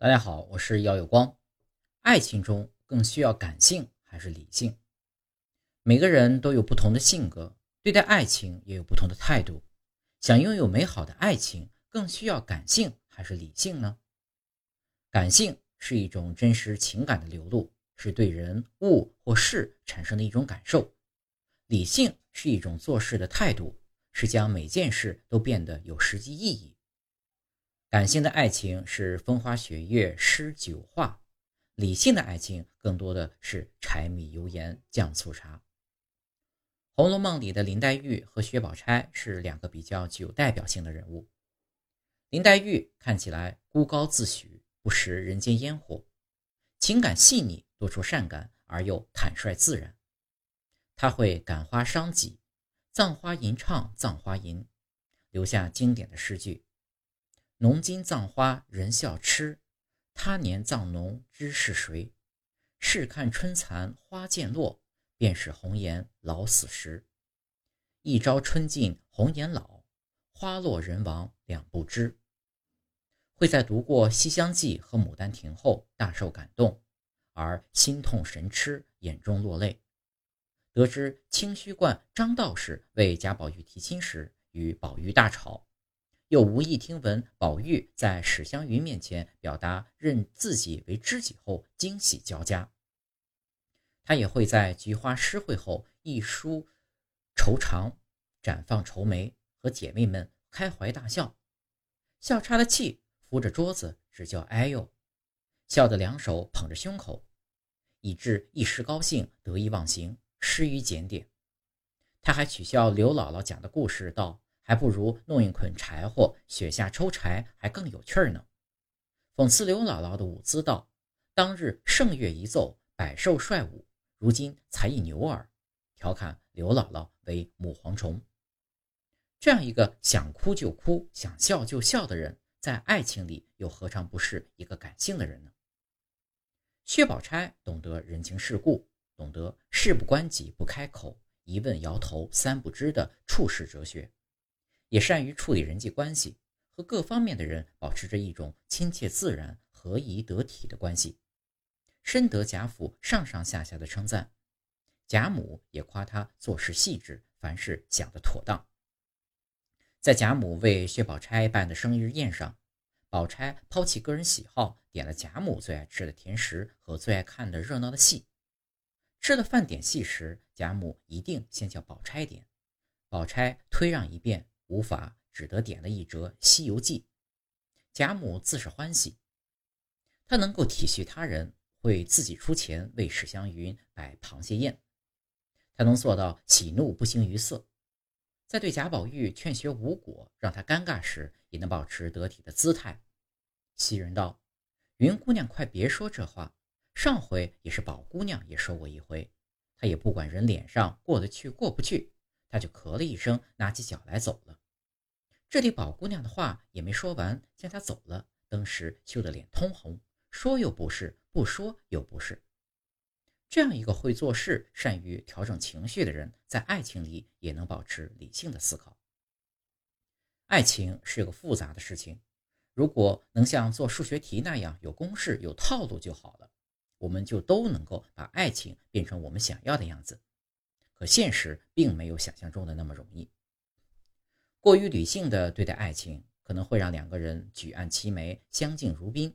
大家好，我是姚有光。爱情中更需要感性还是理性？每个人都有不同的性格，对待爱情也有不同的态度。想拥有美好的爱情，更需要感性还是理性呢？感性是一种真实情感的流露，是对人物或事产生的一种感受；理性是一种做事的态度，是将每件事都变得有实际意义。感性的爱情是风花雪月、诗酒画，理性的爱情更多的是柴米油盐酱醋茶。《红楼梦》里的林黛玉和薛宝钗是两个比较具有代表性的人物。林黛玉看起来孤高自许，不食人间烟火，情感细腻，多愁善感而又坦率自然。她会感花伤己，葬花吟唱葬花吟，留下经典的诗句。浓今葬花人笑痴，他年葬侬知是谁？试看春残花渐落，便是红颜老死时。一朝春尽红颜老，花落人亡两不知。会在读过《西厢记》和《牡丹亭》后大受感动，而心痛神痴，眼中落泪。得知清虚观张道士为贾宝玉提亲时，与宝玉大吵。又无意听闻宝玉在史湘云面前表达认自己为知己后，惊喜交加。他也会在菊花诗会后一书愁肠，展放愁眉，和姐妹们开怀大笑，笑岔了气，扶着桌子只叫哎呦，笑得两手捧着胸口，以致一时高兴得意忘形，失于检点。他还取笑刘姥姥讲的故事道。还不如弄一捆柴火，雪下抽柴还更有趣儿呢。讽刺刘姥姥的舞姿道：“当日圣乐一奏，百兽率舞，如今才一牛耳。”调侃刘姥姥为母蝗虫。这样一个想哭就哭、想笑就笑的人，在爱情里又何尝不是一个感性的人呢？薛宝钗懂得人情世故，懂得事不关己不开口，一问摇头三不知的处世哲学。也善于处理人际关系，和各方面的人保持着一种亲切自然、合宜得体的关系，深得贾府上上下下的称赞。贾母也夸他做事细致，凡事想得妥当。在贾母为薛宝钗办的生日宴上，宝钗抛弃个人喜好，点了贾母最爱吃的甜食和最爱看的热闹的戏。吃了饭点戏时，贾母一定先叫宝钗点，宝钗推让一遍。无法，只得点了一折《西游记》。贾母自是欢喜，她能够体恤他人，会自己出钱为史湘云摆螃蟹宴。她能做到喜怒不形于色，在对贾宝玉劝学无果，让他尴尬时，也能保持得体的姿态。袭人道：“云姑娘，快别说这话。上回也是宝姑娘也说过一回，她也不管人脸上过得去过不去，她就咳了一声，拿起脚来走了。”这里宝姑娘的话也没说完，见她走了，登时羞得脸通红，说又不是，不说又不是。这样一个会做事、善于调整情绪的人，在爱情里也能保持理性的思考。爱情是个复杂的事情，如果能像做数学题那样有公式、有套路就好了，我们就都能够把爱情变成我们想要的样子。可现实并没有想象中的那么容易。过于理性的对待爱情，可能会让两个人举案齐眉、相敬如宾，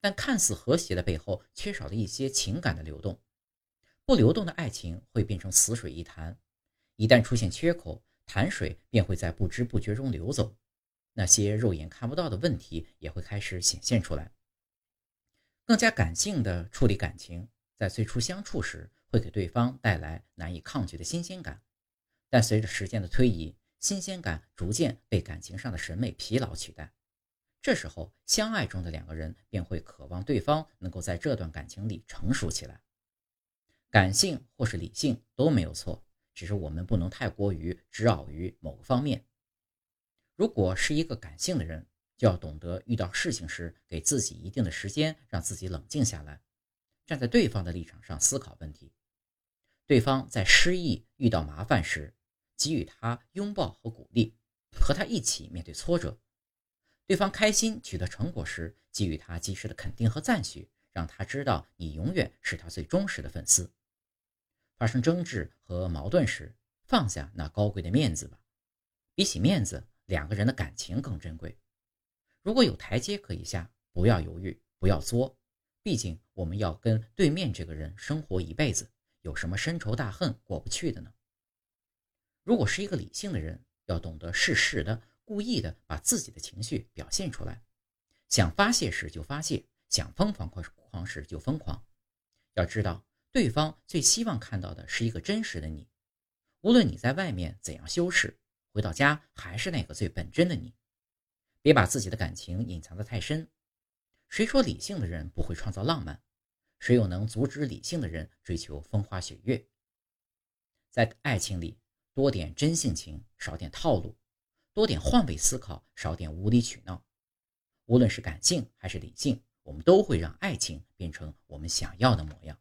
但看似和谐的背后，缺少了一些情感的流动。不流动的爱情会变成死水一潭，一旦出现缺口，潭水便会在不知不觉中流走，那些肉眼看不到的问题也会开始显现出来。更加感性的处理感情，在最初相处时，会给对方带来难以抗拒的新鲜感，但随着时间的推移，新鲜感逐渐被感情上的审美疲劳取代，这时候相爱中的两个人便会渴望对方能够在这段感情里成熟起来。感性或是理性都没有错，只是我们不能太过于执拗于某个方面。如果是一个感性的人，就要懂得遇到事情时给自己一定的时间，让自己冷静下来，站在对方的立场上思考问题。对方在失意、遇到麻烦时。给予他拥抱和鼓励，和他一起面对挫折。对方开心取得成果时，给予他及时的肯定和赞许，让他知道你永远是他最忠实的粉丝。发生争执和矛盾时，放下那高贵的面子吧，比起面子，两个人的感情更珍贵。如果有台阶可以下，不要犹豫，不要作，毕竟我们要跟对面这个人生活一辈子，有什么深仇大恨过不去的呢？如果是一个理性的人，要懂得适时的。故意的把自己的情绪表现出来，想发泄时就发泄，想疯狂狂时就疯狂。要知道，对方最希望看到的是一个真实的你。无论你在外面怎样修饰，回到家还是那个最本真的你。别把自己的感情隐藏得太深。谁说理性的人不会创造浪漫？谁又能阻止理性的人追求风花雪月？在爱情里，多点真性情，少点套路。多点换位思考，少点无理取闹。无论是感性还是理性，我们都会让爱情变成我们想要的模样。